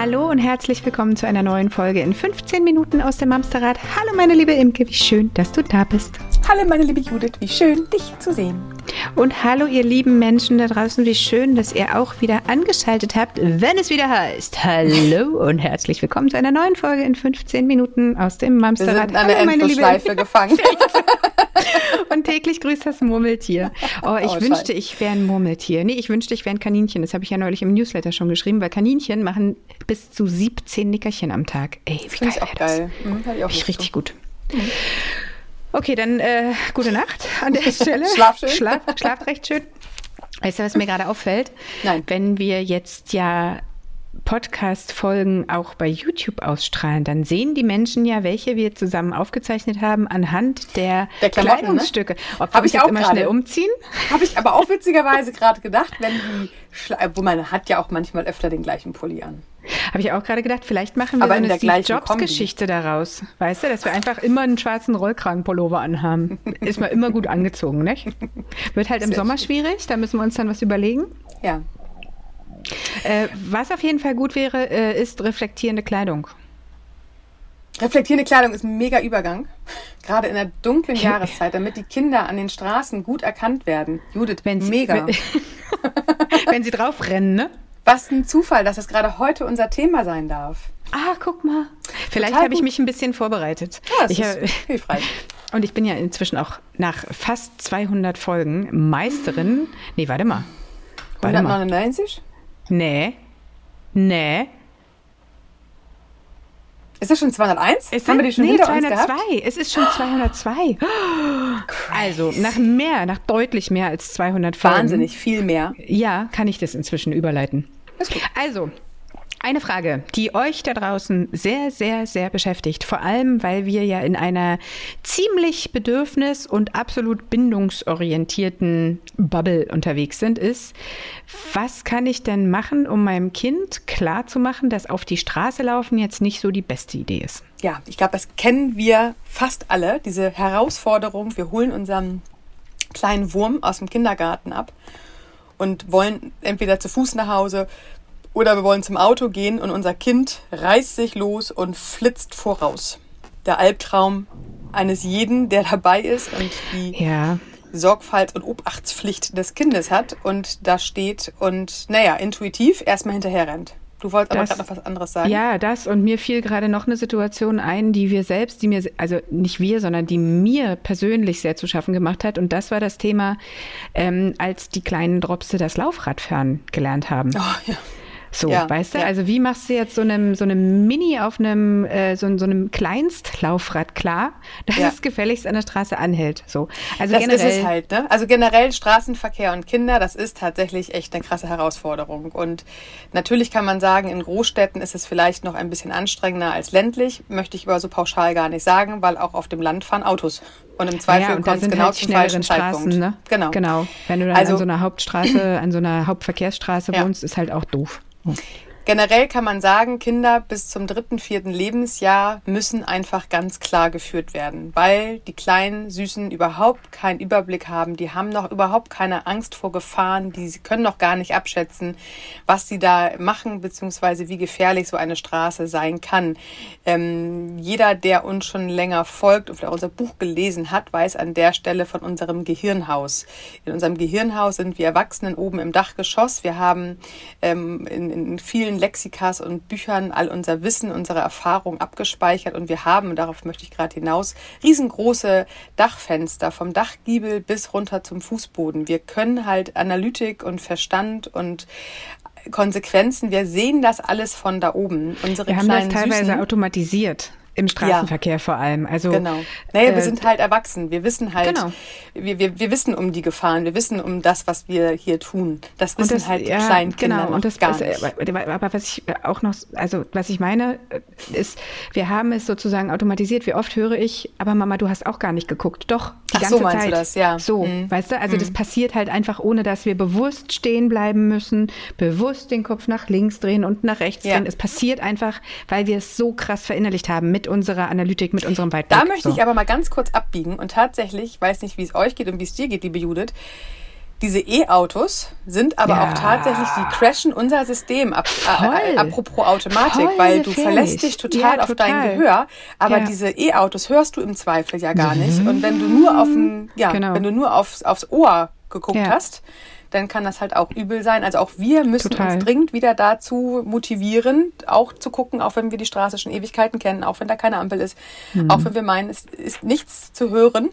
Hallo und herzlich willkommen zu einer neuen Folge in 15 Minuten aus dem Amsterrad. Hallo meine liebe Imke, wie schön, dass du da bist. Hallo meine liebe Judith, wie schön, dich zu sehen. Und hallo ihr lieben Menschen da draußen, wie schön, dass ihr auch wieder angeschaltet habt, wenn es wieder heißt. Hallo und herzlich willkommen zu einer neuen Folge in 15 Minuten aus dem Amsterrad. Wir sind an der Endlosschleife gefangen. und täglich grüßt das Murmeltier. Oh, ich oh, wünschte, ich wäre ein Murmeltier. Nee, ich wünschte, ich wäre ein Kaninchen. Das habe ich ja neulich im Newsletter schon geschrieben, weil Kaninchen machen bis zu 17 Nickerchen am Tag. Ey, wie geil ich auch geil. Mhm, ich auch ich richtig gut. Mhm. Okay, dann äh, gute Nacht an der Stelle. Schlaf schön. Schlaf, schlaf recht schön. Weißt du, was mir gerade auffällt? Nein. Wenn wir jetzt ja Podcast-Folgen auch bei YouTube ausstrahlen, dann sehen die Menschen ja, welche wir zusammen aufgezeichnet haben, anhand der, der ne? Kleidungsstücke. Ne? Ob wir jetzt immer grade. schnell umziehen? Habe ich aber auch witzigerweise gerade gedacht, wenn die, Schla wo man hat ja auch manchmal öfter den gleichen Pulli an. Habe ich auch gerade gedacht, vielleicht machen wir aber so eine Steve Jobs-Geschichte daraus. Weißt du, dass wir einfach immer einen schwarzen Rollkragenpullover anhaben. Ist man immer gut angezogen, nicht? Wird halt im Sommer schwierig, da müssen wir uns dann was überlegen. Ja. Äh, was auf jeden Fall gut wäre, äh, ist reflektierende Kleidung. Reflektierende Kleidung ist ein mega Übergang, gerade in der dunklen Jahreszeit, damit die Kinder an den Straßen gut erkannt werden. Judith, wenn sie, mega. Wenn, wenn sie drauf rennen, ne? Was ein Zufall, dass das gerade heute unser Thema sein darf. Ah, guck mal. Vielleicht habe ich mich ein bisschen vorbereitet. Ja, das ich, ist hilfreich. Und ich bin ja inzwischen auch nach fast 200 Folgen Meisterin. Nee, warte mal. Warte 199? Nee. Nee. Ist das schon 201? Ist Haben wir die schon nee, hinter 202. Es ist schon 202. also nach mehr, nach deutlich mehr als 200 Folgen. Wahnsinnig, viel mehr. Ja, kann ich das inzwischen überleiten. Also, eine Frage, die euch da draußen sehr, sehr, sehr beschäftigt, vor allem weil wir ja in einer ziemlich bedürfnis- und absolut bindungsorientierten Bubble unterwegs sind, ist, was kann ich denn machen, um meinem Kind klarzumachen, dass auf die Straße laufen jetzt nicht so die beste Idee ist? Ja, ich glaube, das kennen wir fast alle, diese Herausforderung. Wir holen unseren kleinen Wurm aus dem Kindergarten ab und wollen entweder zu Fuß nach Hause oder wir wollen zum Auto gehen und unser Kind reißt sich los und flitzt voraus. Der Albtraum eines jeden, der dabei ist und die ja. Sorgfalts- und Obachtspflicht des Kindes hat und da steht und, naja, intuitiv erstmal hinterher rennt. Du wolltest aber gerade noch was anderes sagen. Ja, das und mir fiel gerade noch eine Situation ein, die wir selbst, die mir, also nicht wir, sondern die mir persönlich sehr zu schaffen gemacht hat. Und das war das Thema, ähm, als die kleinen Dropse das Laufradfahren gelernt haben. Oh, ja. So, ja, weißt du? Ja. Also wie machst du jetzt so einem, so einem Mini auf einem, äh, so, so einem Kleinstlaufrad klar, dass ja. es gefälligst an der Straße anhält? So. Also das generell, ist es halt, ne? Also generell Straßenverkehr und Kinder, das ist tatsächlich echt eine krasse Herausforderung. Und natürlich kann man sagen, in Großstädten ist es vielleicht noch ein bisschen anstrengender als ländlich, möchte ich aber so pauschal gar nicht sagen, weil auch auf dem Land fahren Autos. Und im Zweifel ja, kommt es genau halt zum falschen Straßen, Zeitpunkt. Ne? Genau. genau. Wenn du dann also, an so einer Hauptstraße, an so einer Hauptverkehrsstraße wohnst, ist halt auch doof. Generell kann man sagen, Kinder bis zum dritten, vierten Lebensjahr müssen einfach ganz klar geführt werden, weil die kleinen Süßen überhaupt keinen Überblick haben, die haben noch überhaupt keine Angst vor Gefahren, die können noch gar nicht abschätzen, was sie da machen, beziehungsweise wie gefährlich so eine Straße sein kann. Ähm, jeder, der uns schon länger folgt und unser Buch gelesen hat, weiß an der Stelle von unserem Gehirnhaus. In unserem Gehirnhaus sind wir Erwachsenen oben im Dachgeschoss. Wir haben ähm, in, in vielen Lexikas und Büchern all unser Wissen, unsere Erfahrung abgespeichert und wir haben, und darauf möchte ich gerade hinaus, riesengroße Dachfenster vom Dachgiebel bis runter zum Fußboden. Wir können halt Analytik und Verstand und Konsequenzen, wir sehen das alles von da oben. Unsere wir haben das teilweise Süßen, automatisiert. Im Straßenverkehr ja. vor allem. Also, genau. Naja, äh, wir sind halt erwachsen. Wir wissen halt, genau. wir, wir, wir wissen um die Gefahren. Wir wissen um das, was wir hier tun. Das wissen das, halt ja, Kleinkinder genau. und das gar ist, nicht. Aber was ich auch noch, also was ich meine, ist, wir haben es sozusagen automatisiert. Wie oft höre ich, aber Mama, du hast auch gar nicht geguckt. Doch, die Ach, ganze so meinst Zeit. Du das, ja. So, mhm. weißt du? Also mhm. das passiert halt einfach, ohne dass wir bewusst stehen bleiben müssen, bewusst den Kopf nach links drehen und nach rechts ja. drehen. Es passiert einfach, weil wir es so krass verinnerlicht haben mit unserer Analytik, mit unserem Weitblick. Da möchte so. ich aber mal ganz kurz abbiegen und tatsächlich, ich weiß nicht, wie es euch geht und wie es dir geht, liebe Judith, Diese E-Autos sind aber ja. auch tatsächlich, die crashen unser System. Ab, äh, apropos Automatik, Voll weil du verlässt dich total ja, auf total. dein Gehör. Aber ja. diese E-Autos hörst du im Zweifel ja gar nicht. Und wenn du nur auf ein, ja, genau. wenn du nur aufs, aufs Ohr geguckt hast, dann kann das halt auch übel sein. Also auch wir müssen Total. uns dringend wieder dazu motivieren, auch zu gucken, auch wenn wir die Straße schon Ewigkeiten kennen, auch wenn da keine Ampel ist, mhm. auch wenn wir meinen, es ist nichts zu hören.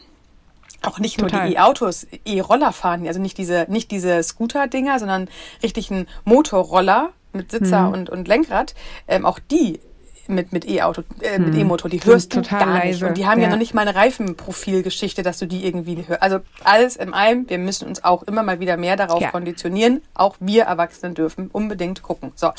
Auch nicht nur Total. die E-Autos, E-Roller fahren, also nicht diese, nicht diese Scooter-Dinger, sondern richtig ein Motorroller mit Sitzer mhm. und, und Lenkrad. Ähm, auch die mit, mit E-Auto, äh, mit hm. E-Motor, die hörst du gar leise. nicht. Und die haben ja. ja. noch nicht mal eine Reifenprofilgeschichte, dass du die irgendwie hörst. Also alles im allem, wir müssen uns auch immer mal wieder mehr darauf ja. konditionieren. Auch wir Erwachsenen dürfen unbedingt gucken. So.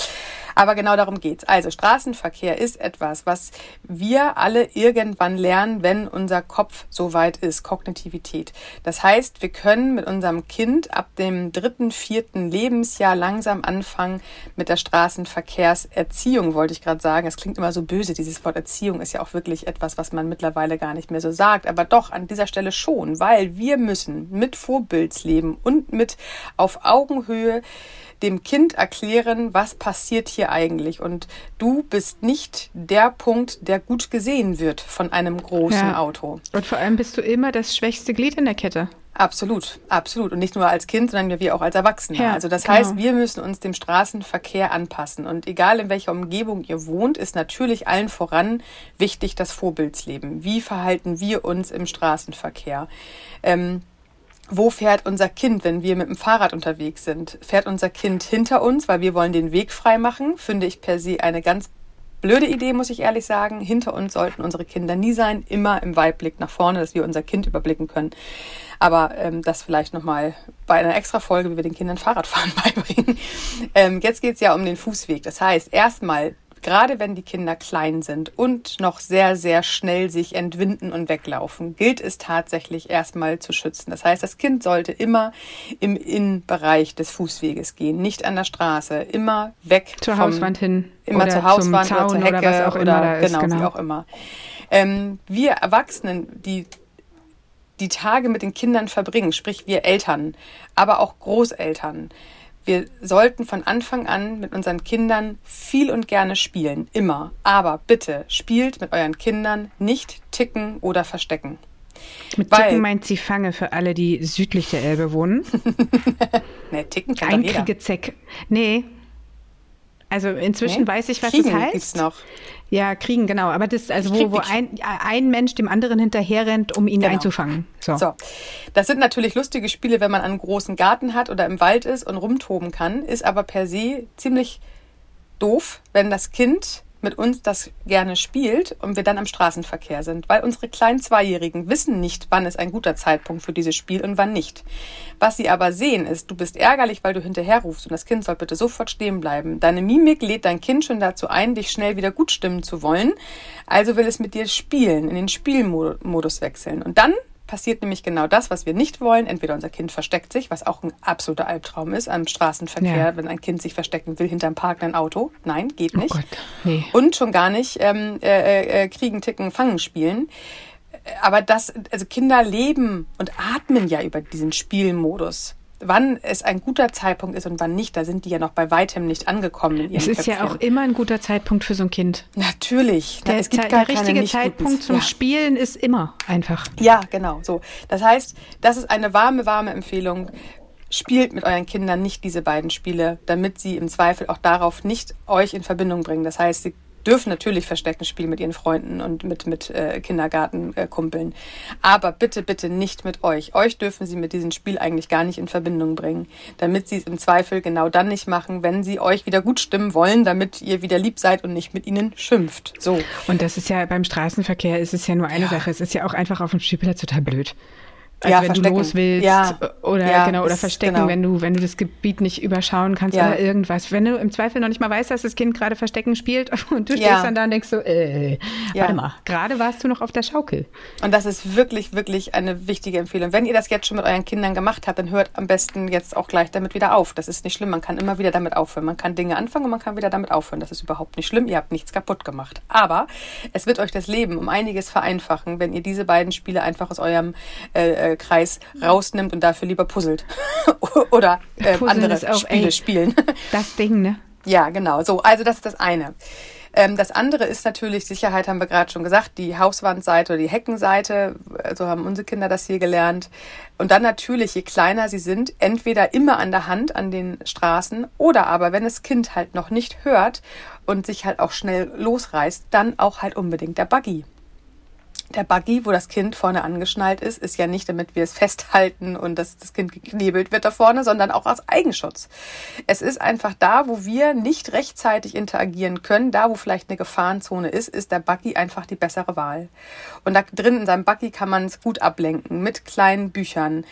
Aber genau darum geht's. Also Straßenverkehr ist etwas, was wir alle irgendwann lernen, wenn unser Kopf so weit ist, Kognitivität. Das heißt, wir können mit unserem Kind ab dem dritten, vierten Lebensjahr langsam anfangen mit der Straßenverkehrserziehung, wollte ich gerade sagen. Es klingt immer so böse. Dieses Wort Erziehung ist ja auch wirklich etwas, was man mittlerweile gar nicht mehr so sagt. Aber doch an dieser Stelle schon, weil wir müssen mit Vorbildsleben und mit auf Augenhöhe dem Kind erklären, was passiert hier eigentlich. Und du bist nicht der Punkt, der gut gesehen wird von einem großen ja. Auto. Und vor allem bist du immer das schwächste Glied in der Kette. Absolut, absolut. Und nicht nur als Kind, sondern wir auch als Erwachsene. Ja, also das genau. heißt, wir müssen uns dem Straßenverkehr anpassen. Und egal in welcher Umgebung ihr wohnt, ist natürlich allen voran wichtig das Vorbildsleben. Wie verhalten wir uns im Straßenverkehr? Ähm, wo fährt unser Kind, wenn wir mit dem Fahrrad unterwegs sind? Fährt unser Kind hinter uns, weil wir wollen den Weg frei machen? Finde ich per se eine ganz blöde Idee, muss ich ehrlich sagen. Hinter uns sollten unsere Kinder nie sein, immer im Weitblick nach vorne, dass wir unser Kind überblicken können. Aber ähm, das vielleicht nochmal bei einer extra Folge, wie wir den Kindern Fahrradfahren beibringen. Ähm, jetzt geht's ja um den Fußweg. Das heißt, erstmal gerade wenn die Kinder klein sind und noch sehr, sehr schnell sich entwinden und weglaufen, gilt es tatsächlich erstmal zu schützen. Das heißt, das Kind sollte immer im Innenbereich des Fußweges gehen, nicht an der Straße, immer weg zur vom, Hauswand hin, immer zur Hauswand oder zur Hecke oder, oder, oder genau, genau, wie auch immer. Ähm, wir Erwachsenen, die die Tage mit den Kindern verbringen, sprich wir Eltern, aber auch Großeltern, wir sollten von Anfang an mit unseren Kindern viel und gerne spielen, immer. Aber bitte spielt mit euren Kindern nicht ticken oder verstecken. Mit Weil, Ticken meint sie Fange für alle, die südlich der Elbe wohnen. nee, Ticken kann Ein Kriegezeck. Nee. Also inzwischen nee? weiß ich, was Kriegen das heißt. Gibt's noch. Ja, kriegen, genau. Aber das, also wo, wo ein, ein Mensch dem anderen hinterher rennt, um ihn genau. einzufangen. So. so. Das sind natürlich lustige Spiele, wenn man einen großen Garten hat oder im Wald ist und rumtoben kann, ist aber per se ziemlich doof, wenn das Kind mit uns das gerne spielt und wir dann am Straßenverkehr sind, weil unsere kleinen Zweijährigen wissen nicht, wann ist ein guter Zeitpunkt für dieses Spiel und wann nicht. Was sie aber sehen ist, du bist ärgerlich, weil du hinterher rufst und das Kind soll bitte sofort stehen bleiben. Deine Mimik lädt dein Kind schon dazu ein, dich schnell wieder gut stimmen zu wollen. Also will es mit dir spielen, in den Spielmodus wechseln. Und dann passiert nämlich genau das, was wir nicht wollen. Entweder unser Kind versteckt sich, was auch ein absoluter Albtraum ist am Straßenverkehr, ja. wenn ein Kind sich verstecken will hinterm parkenden Auto. Nein, geht oh nicht. Oh Gott, nee. Und schon gar nicht ähm, äh, äh, äh, kriegen, ticken, fangen spielen. Aber das, also Kinder leben und atmen ja über diesen Spielmodus wann es ein guter Zeitpunkt ist und wann nicht, da sind die ja noch bei weitem nicht angekommen. Es ist Köpfchen. ja auch immer ein guter Zeitpunkt für so ein Kind. Natürlich. Der, es gibt der richtige Zeitpunkt zum ja. Spielen ist immer einfach. Ja, genau. So. Das heißt, das ist eine warme, warme Empfehlung. Spielt mit euren Kindern nicht diese beiden Spiele, damit sie im Zweifel auch darauf nicht euch in Verbindung bringen. Das heißt, sie dürfen natürlich Verstecken spielen mit ihren Freunden und mit, mit äh, Kindergartenkumpeln. Äh, Aber bitte, bitte nicht mit euch. Euch dürfen sie mit diesem Spiel eigentlich gar nicht in Verbindung bringen, damit sie es im Zweifel genau dann nicht machen, wenn sie euch wieder gut stimmen wollen, damit ihr wieder lieb seid und nicht mit ihnen schimpft. So. Und das ist ja beim Straßenverkehr ist es ja nur eine ja. Sache. Es ist ja auch einfach auf dem Spielplatz total blöd. Also ja, wenn verstecken. du los willst ja. Oder ja, genau oder verstecken, genau. wenn du wenn du das Gebiet nicht überschauen kannst ja. oder irgendwas. Wenn du im Zweifel noch nicht mal weißt, dass das Kind gerade Verstecken spielt und du stehst dann da und denkst so, äh, warte mal, gerade warst du noch auf der Schaukel. Und das ist wirklich wirklich eine wichtige Empfehlung. Wenn ihr das jetzt schon mit euren Kindern gemacht habt, dann hört am besten jetzt auch gleich damit wieder auf. Das ist nicht schlimm. Man kann immer wieder damit aufhören. Man kann Dinge anfangen und man kann wieder damit aufhören. Das ist überhaupt nicht schlimm. Ihr habt nichts kaputt gemacht. Aber es wird euch das Leben um einiges vereinfachen, wenn ihr diese beiden Spiele einfach aus eurem äh, Spielkreis rausnimmt und dafür lieber puzzelt oder äh, andere Spiele ey, spielen. Das Ding, ne? Ja, genau. So, also das ist das eine. Ähm, das andere ist natürlich, Sicherheit haben wir gerade schon gesagt, die Hauswandseite oder die Heckenseite. So haben unsere Kinder das hier gelernt. Und dann natürlich, je kleiner sie sind, entweder immer an der Hand an den Straßen oder aber, wenn das Kind halt noch nicht hört und sich halt auch schnell losreißt, dann auch halt unbedingt der Buggy. Der Buggy, wo das Kind vorne angeschnallt ist, ist ja nicht, damit wir es festhalten und dass das Kind geknebelt wird da vorne, sondern auch als Eigenschutz. Es ist einfach da, wo wir nicht rechtzeitig interagieren können, da wo vielleicht eine Gefahrenzone ist, ist der Buggy einfach die bessere Wahl. Und da drin in seinem Buggy kann man es gut ablenken mit kleinen Büchern,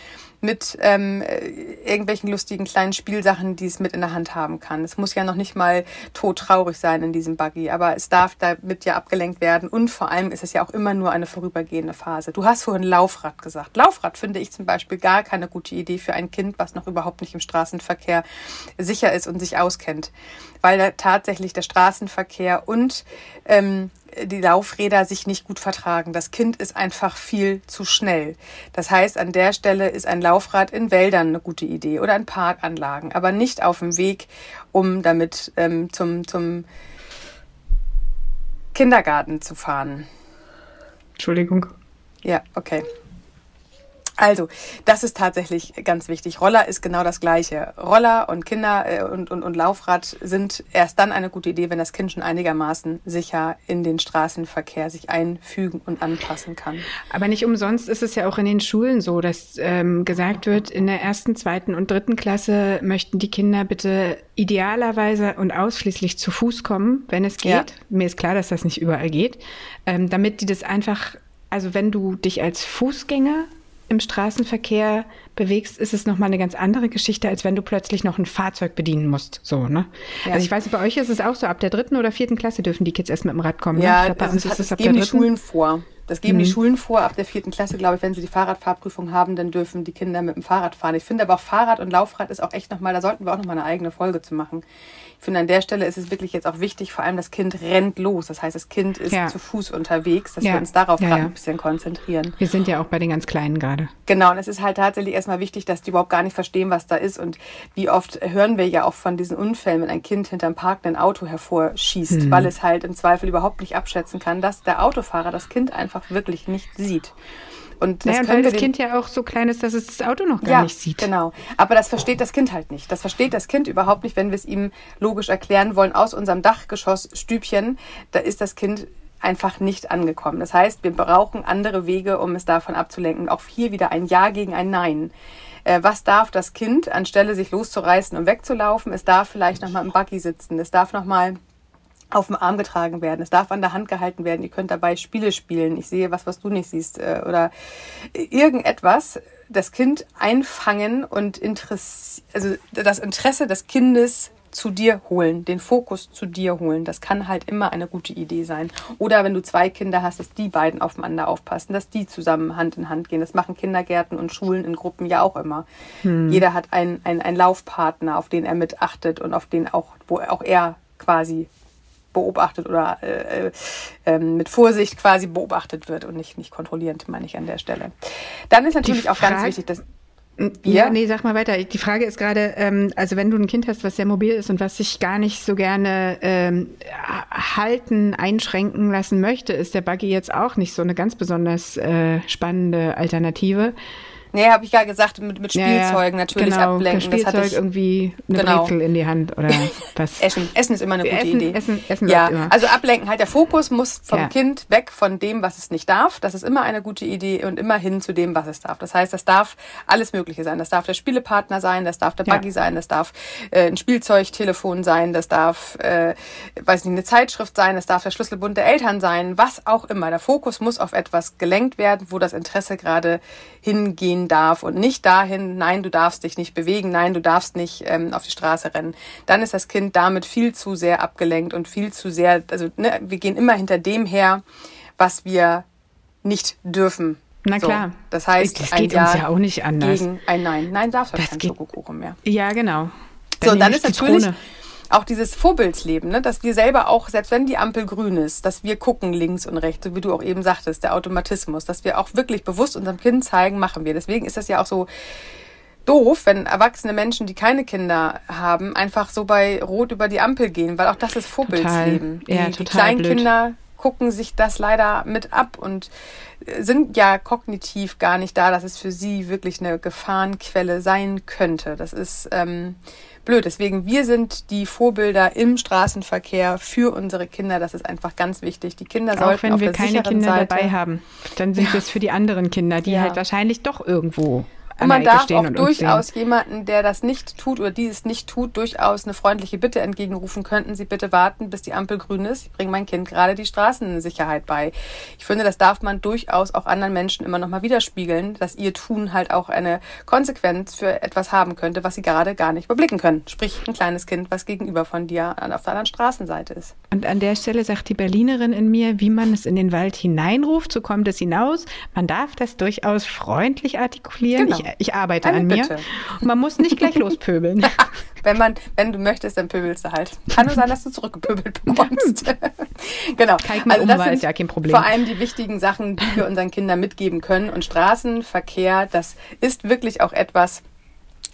mit ähm, irgendwelchen lustigen kleinen Spielsachen, die es mit in der Hand haben kann. Es muss ja noch nicht mal todtraurig sein in diesem Buggy, aber es darf damit ja abgelenkt werden und vor allem ist es ja auch immer nur eine vorübergehende Phase. Du hast vorhin Laufrad gesagt. Laufrad finde ich zum Beispiel gar keine gute Idee für ein Kind, was noch überhaupt nicht im Straßenverkehr sicher ist und sich auskennt, weil da tatsächlich der Straßenverkehr und ähm, die Laufräder sich nicht gut vertragen. Das Kind ist einfach viel zu schnell. Das heißt, an der Stelle ist ein Laufrad in Wäldern eine gute Idee oder in Parkanlagen, aber nicht auf dem Weg, um damit ähm, zum, zum Kindergarten zu fahren. Entschuldigung. Ja, okay. Also, das ist tatsächlich ganz wichtig. Roller ist genau das Gleiche. Roller und Kinder äh, und, und, und Laufrad sind erst dann eine gute Idee, wenn das Kind schon einigermaßen sicher in den Straßenverkehr sich einfügen und anpassen kann. Aber nicht umsonst ist es ja auch in den Schulen so, dass ähm, gesagt wird, in der ersten, zweiten und dritten Klasse möchten die Kinder bitte idealerweise und ausschließlich zu Fuß kommen, wenn es geht. Ja. Mir ist klar, dass das nicht überall geht, ähm, damit die das einfach also wenn du dich als Fußgänger im Straßenverkehr bewegst, ist es nochmal eine ganz andere Geschichte, als wenn du plötzlich noch ein Fahrzeug bedienen musst. So, ne? Ja. Also ich weiß, bei euch ist es auch so, ab der dritten oder vierten Klasse dürfen die Kids erst mit dem Rad kommen. Ne? Ja, ne? glaub, bei uns ist es ab geben der dritten. die Schulen vor. Das geben mhm. die Schulen vor. Ab der vierten Klasse, glaube ich, wenn sie die Fahrradfahrprüfung haben, dann dürfen die Kinder mit dem Fahrrad fahren. Ich finde aber auch Fahrrad und Laufrad ist auch echt nochmal, da sollten wir auch nochmal eine eigene Folge zu machen. Ich finde, an der Stelle ist es wirklich jetzt auch wichtig, vor allem das Kind rennt los. Das heißt, das Kind ist ja. zu Fuß unterwegs, dass ja. wir uns darauf ja, gerade ein bisschen konzentrieren. Wir sind ja auch bei den ganz Kleinen gerade. Genau, und es ist halt tatsächlich erstmal wichtig, dass die überhaupt gar nicht verstehen, was da ist. Und wie oft hören wir ja auch von diesen Unfällen, wenn ein Kind hinterm parkenden Auto hervorschießt, mhm. weil es halt im Zweifel überhaupt nicht abschätzen kann, dass der Autofahrer das Kind einfach wirklich nicht sieht. Und das naja, weil das Kind ja auch so klein ist, dass es das Auto noch gar ja, nicht sieht. Genau. Aber das versteht das Kind halt nicht. Das versteht das Kind überhaupt nicht, wenn wir es ihm logisch erklären wollen. Aus unserem Dachgeschossstübchen, da ist das Kind einfach nicht angekommen. Das heißt, wir brauchen andere Wege, um es davon abzulenken. Auch hier wieder ein Ja gegen ein Nein. Äh, was darf das Kind, anstelle sich loszureißen und wegzulaufen? Es darf vielleicht nochmal im Buggy sitzen. Es darf nochmal auf dem Arm getragen werden. Es darf an der Hand gehalten werden. Ihr könnt dabei Spiele spielen. Ich sehe was, was du nicht siehst. Äh, oder irgendetwas. Das Kind einfangen und Interesse, also das Interesse des Kindes zu dir holen, den Fokus zu dir holen. Das kann halt immer eine gute Idee sein. Oder wenn du zwei Kinder hast, dass die beiden aufeinander aufpassen, dass die zusammen Hand in Hand gehen. Das machen Kindergärten und Schulen in Gruppen ja auch immer. Hm. Jeder hat einen, einen, einen Laufpartner, auf den er mit achtet und auf den auch, wo auch er quasi beobachtet oder äh, äh, mit Vorsicht quasi beobachtet wird und nicht, nicht kontrollierend, meine ich an der Stelle. Dann ist natürlich auch ganz wichtig, dass ja, nee, sag mal weiter. Die Frage ist gerade, ähm, also wenn du ein Kind hast, was sehr mobil ist und was sich gar nicht so gerne ähm, halten, einschränken lassen möchte, ist der Buggy jetzt auch nicht so eine ganz besonders äh, spannende Alternative. Nee, habe ich ja gesagt, mit, mit Spielzeugen ja, natürlich genau, ablenken. Spielzeug das ich, irgendwie eine genau. Brezel in die Hand oder was. Essen, Essen ist immer eine gute Essen, Idee. Essen, Essen ja, immer. also ablenken halt. Der Fokus muss vom ja. Kind weg von dem, was es nicht darf. Das ist immer eine gute Idee und immer hin zu dem, was es darf. Das heißt, das darf alles Mögliche sein. Das darf der Spielepartner sein, das darf der Buggy ja. sein, das darf äh, ein Spielzeugtelefon sein, das darf, äh, weiß nicht, eine Zeitschrift sein, das darf der Schlüsselbund der Eltern sein, was auch immer. Der Fokus muss auf etwas gelenkt werden, wo das Interesse gerade hingehen darf und nicht dahin, nein, du darfst dich nicht bewegen, nein, du darfst nicht ähm, auf die Straße rennen, dann ist das Kind damit viel zu sehr abgelenkt und viel zu sehr, also ne, wir gehen immer hinter dem her, was wir nicht dürfen. Na klar. So, das heißt, das geht uns ja auch nicht anders. Gegen ein Nein. Nein, darfst du keinen Schokokuchen mehr. Ja, genau. Dann so, und dann ist natürlich, auch dieses Vorbildsleben, ne? dass wir selber auch, selbst wenn die Ampel grün ist, dass wir gucken links und rechts, so wie du auch eben sagtest, der Automatismus, dass wir auch wirklich bewusst unserem Kind zeigen, machen wir. Deswegen ist das ja auch so doof, wenn erwachsene Menschen, die keine Kinder haben, einfach so bei Rot über die Ampel gehen, weil auch das ist Vorbildsleben. Total. Ja, die, total die Kleinkinder blöd. gucken sich das leider mit ab und sind ja kognitiv gar nicht da, dass es für sie wirklich eine Gefahrenquelle sein könnte. Das ist ähm, blöd. Deswegen, wir sind die Vorbilder im Straßenverkehr für unsere Kinder. Das ist einfach ganz wichtig. Die Kinder sollten Auch wenn auf wir der keine Kinder Seite dabei haben, dann sind ja. es für die anderen Kinder, die ja. halt wahrscheinlich doch irgendwo und man darf auch durchaus jemanden, der das nicht tut oder dieses nicht tut, durchaus eine freundliche Bitte entgegenrufen. Könnten Sie bitte warten, bis die Ampel grün ist? Ich bringe mein Kind gerade die Straßensicherheit bei. Ich finde, das darf man durchaus auch anderen Menschen immer noch mal widerspiegeln, dass ihr Tun halt auch eine Konsequenz für etwas haben könnte, was sie gerade gar nicht überblicken können. Sprich, ein kleines Kind, was gegenüber von dir auf der anderen Straßenseite ist. Und an der Stelle sagt die Berlinerin in mir, wie man es in den Wald hineinruft, so kommt es hinaus. Man darf das durchaus freundlich artikulieren. Genau. Ich arbeite Eine an mir. Bitte. Und man muss nicht gleich lospöbeln. wenn man, wenn du möchtest, dann pöbelst du halt. Kann nur sein, dass du zurückgepöbelt bekommst. genau. also das sind ja kein Problem. Vor allem die wichtigen Sachen, die wir unseren Kindern mitgeben können. Und Straßenverkehr, das ist wirklich auch etwas,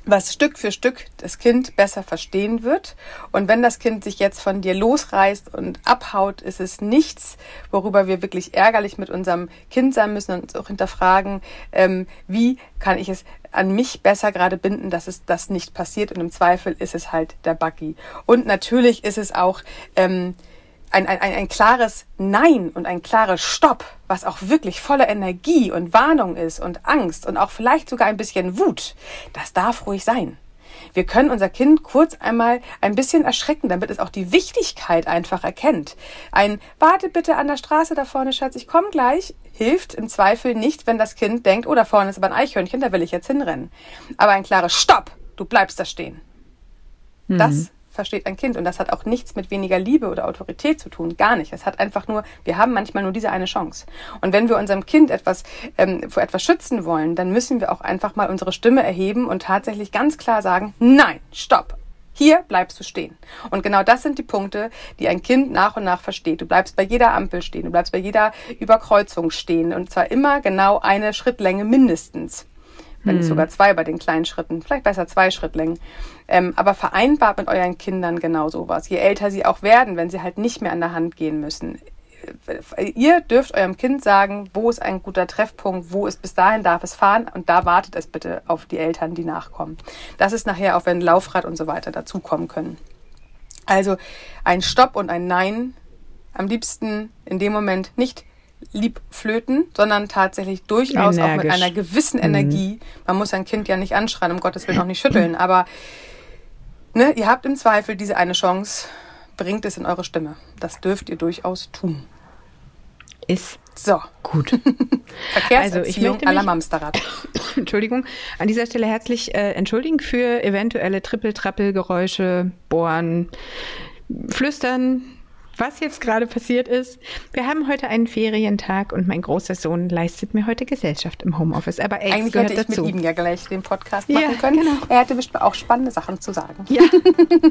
was Stück für Stück das Kind besser verstehen wird. Und wenn das Kind sich jetzt von dir losreißt und abhaut, ist es nichts, worüber wir wirklich ärgerlich mit unserem Kind sein müssen und uns auch hinterfragen, ähm, wie kann ich es an mich besser gerade binden, dass es das nicht passiert. Und im Zweifel ist es halt der Buggy. Und natürlich ist es auch ähm, ein, ein, ein klares Nein und ein klares Stopp, was auch wirklich voller Energie und Warnung ist und Angst und auch vielleicht sogar ein bisschen Wut, das darf ruhig sein. Wir können unser Kind kurz einmal ein bisschen erschrecken, damit es auch die Wichtigkeit einfach erkennt. Ein Warte bitte an der Straße da vorne, Schatz, ich komme gleich, hilft im Zweifel nicht, wenn das Kind denkt, oh, da vorne ist aber ein Eichhörnchen, da will ich jetzt hinrennen. Aber ein klares Stopp, du bleibst da stehen. Mhm. Das versteht ein Kind. Und das hat auch nichts mit weniger Liebe oder Autorität zu tun. Gar nicht. Es hat einfach nur, wir haben manchmal nur diese eine Chance. Und wenn wir unserem Kind etwas, ähm, vor etwas schützen wollen, dann müssen wir auch einfach mal unsere Stimme erheben und tatsächlich ganz klar sagen, nein, stopp. Hier bleibst du stehen. Und genau das sind die Punkte, die ein Kind nach und nach versteht. Du bleibst bei jeder Ampel stehen, du bleibst bei jeder Überkreuzung stehen und zwar immer genau eine Schrittlänge mindestens wenn nicht hm. sogar zwei bei den kleinen Schritten, vielleicht besser zwei Schrittlängen. Ähm, aber vereinbart mit euren Kindern genau sowas. Je älter sie auch werden, wenn sie halt nicht mehr an der Hand gehen müssen. Äh, ihr dürft eurem Kind sagen, wo ist ein guter Treffpunkt, wo ist bis dahin darf es fahren und da wartet es bitte auf die Eltern, die nachkommen. Das ist nachher auch, wenn Laufrad und so weiter dazukommen können. Also ein Stopp und ein Nein am liebsten in dem Moment nicht lieb flöten, sondern tatsächlich durchaus Energisch. auch mit einer gewissen mhm. Energie. Mhm. Man muss ein Kind ja nicht anschreien, um Gottes Willen auch nicht schütteln, aber ne, ihr habt im Zweifel diese eine Chance, bringt es in eure Stimme. Das dürft ihr durchaus tun. Ist so gut. Verkehrserziehung also ich aller Mamsterrad. Entschuldigung, an dieser Stelle herzlich äh, entschuldigen für eventuelle Trippel-Trappel-Geräusche, Bohren, Flüstern, was jetzt gerade passiert ist. Wir haben heute einen Ferientag und mein großer Sohn leistet mir heute Gesellschaft im Homeoffice. Aber Ex Eigentlich hätte ich dazu. mit ihm ja gleich den Podcast machen ja, können. Genau. Er hätte bestimmt auch spannende Sachen zu sagen. Ja,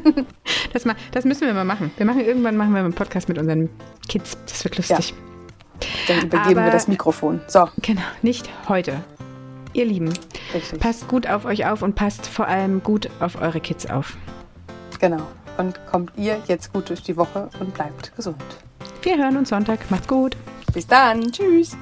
das, mal, das müssen wir mal machen. Wir machen irgendwann machen wir einen Podcast mit unseren Kids. Das wird lustig. Ja. Dann übergeben Aber, wir das Mikrofon. So. Genau, nicht heute. Ihr Lieben, Richtig. passt gut auf euch auf und passt vor allem gut auf eure Kids auf. Genau und kommt ihr jetzt gut durch die Woche und bleibt gesund. Wir hören uns Sonntag. Macht's gut. Bis dann. Tschüss.